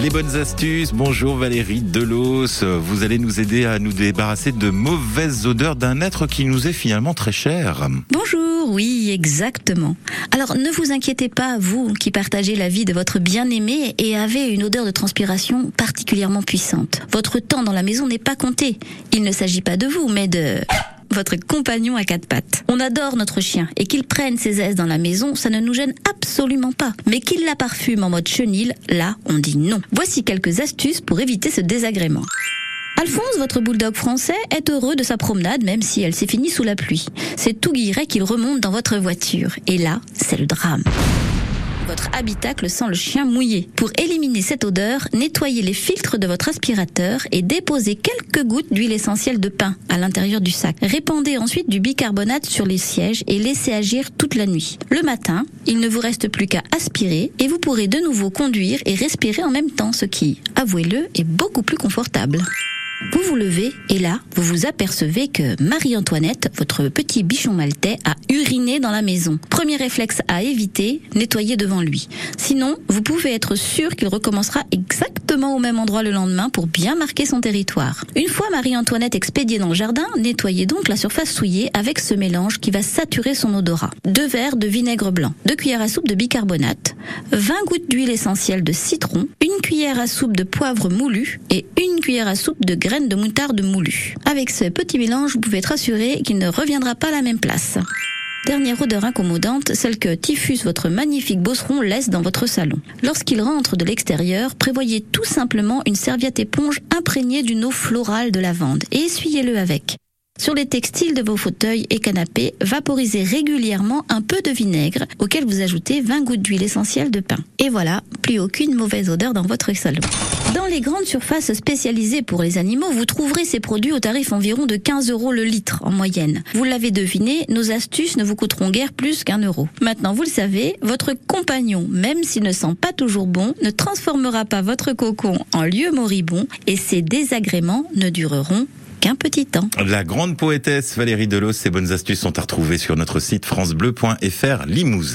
Les bonnes astuces. Bonjour Valérie Delos. Vous allez nous aider à nous débarrasser de mauvaises odeurs d'un être qui nous est finalement très cher. Bonjour, oui, exactement. Alors ne vous inquiétez pas, vous qui partagez la vie de votre bien-aimé et avez une odeur de transpiration particulièrement puissante. Votre temps dans la maison n'est pas compté. Il ne s'agit pas de vous, mais de votre compagnon à quatre pattes. On adore notre chien et qu'il prenne ses aises dans la maison, ça ne nous gêne absolument pas. Mais qu'il la parfume en mode chenille, là, on dit non. Voici quelques astuces pour éviter ce désagrément. Alphonse, votre bulldog français, est heureux de sa promenade même si elle s'est finie sous la pluie. C'est tout guilleret qu'il remonte dans votre voiture. Et là, c'est le drame votre habitacle sent le chien mouillé. Pour éliminer cette odeur, nettoyez les filtres de votre aspirateur et déposez quelques gouttes d'huile essentielle de pin à l'intérieur du sac. Répandez ensuite du bicarbonate sur les sièges et laissez agir toute la nuit. Le matin, il ne vous reste plus qu'à aspirer et vous pourrez de nouveau conduire et respirer en même temps, ce qui, avouez-le, est beaucoup plus confortable. Vous vous levez et là, vous vous apercevez que Marie-Antoinette, votre petit bichon maltais, a uriné dans la maison. Premier réflexe à éviter, nettoyer devant lui. Sinon, vous pouvez être sûr qu'il recommencera exactement au même endroit le lendemain pour bien marquer son territoire. Une fois Marie-Antoinette expédiée dans le jardin, nettoyez donc la surface souillée avec ce mélange qui va saturer son odorat. Deux verres de vinaigre blanc, deux cuillères à soupe de bicarbonate, 20 gouttes d'huile essentielle de citron, une cuillère à soupe de poivre moulu et une cuillère à soupe de graines de moutarde moulu. Avec ce petit mélange, vous pouvez être assuré qu'il ne reviendra pas à la même place. Dernière odeur incommodante, celle que Typhus, votre magnifique bosseron, laisse dans votre salon. Lorsqu'il rentre de l'extérieur, prévoyez tout simplement une serviette éponge imprégnée d'une eau florale de lavande et essuyez-le avec. Sur les textiles de vos fauteuils et canapés, vaporisez régulièrement un peu de vinaigre auquel vous ajoutez 20 gouttes d'huile essentielle de pain. Et voilà, plus aucune mauvaise odeur dans votre salon. Dans les grandes surfaces spécialisées pour les animaux, vous trouverez ces produits au tarif environ de 15 euros le litre en moyenne. Vous l'avez deviné, nos astuces ne vous coûteront guère plus qu'un euro. Maintenant, vous le savez, votre compagnon, même s'il ne sent pas toujours bon, ne transformera pas votre cocon en lieu moribond et ces désagréments ne dureront qu'un petit temps. La grande poétesse Valérie Delos, ses bonnes astuces sont à retrouver sur notre site francebleu.fr Limousin.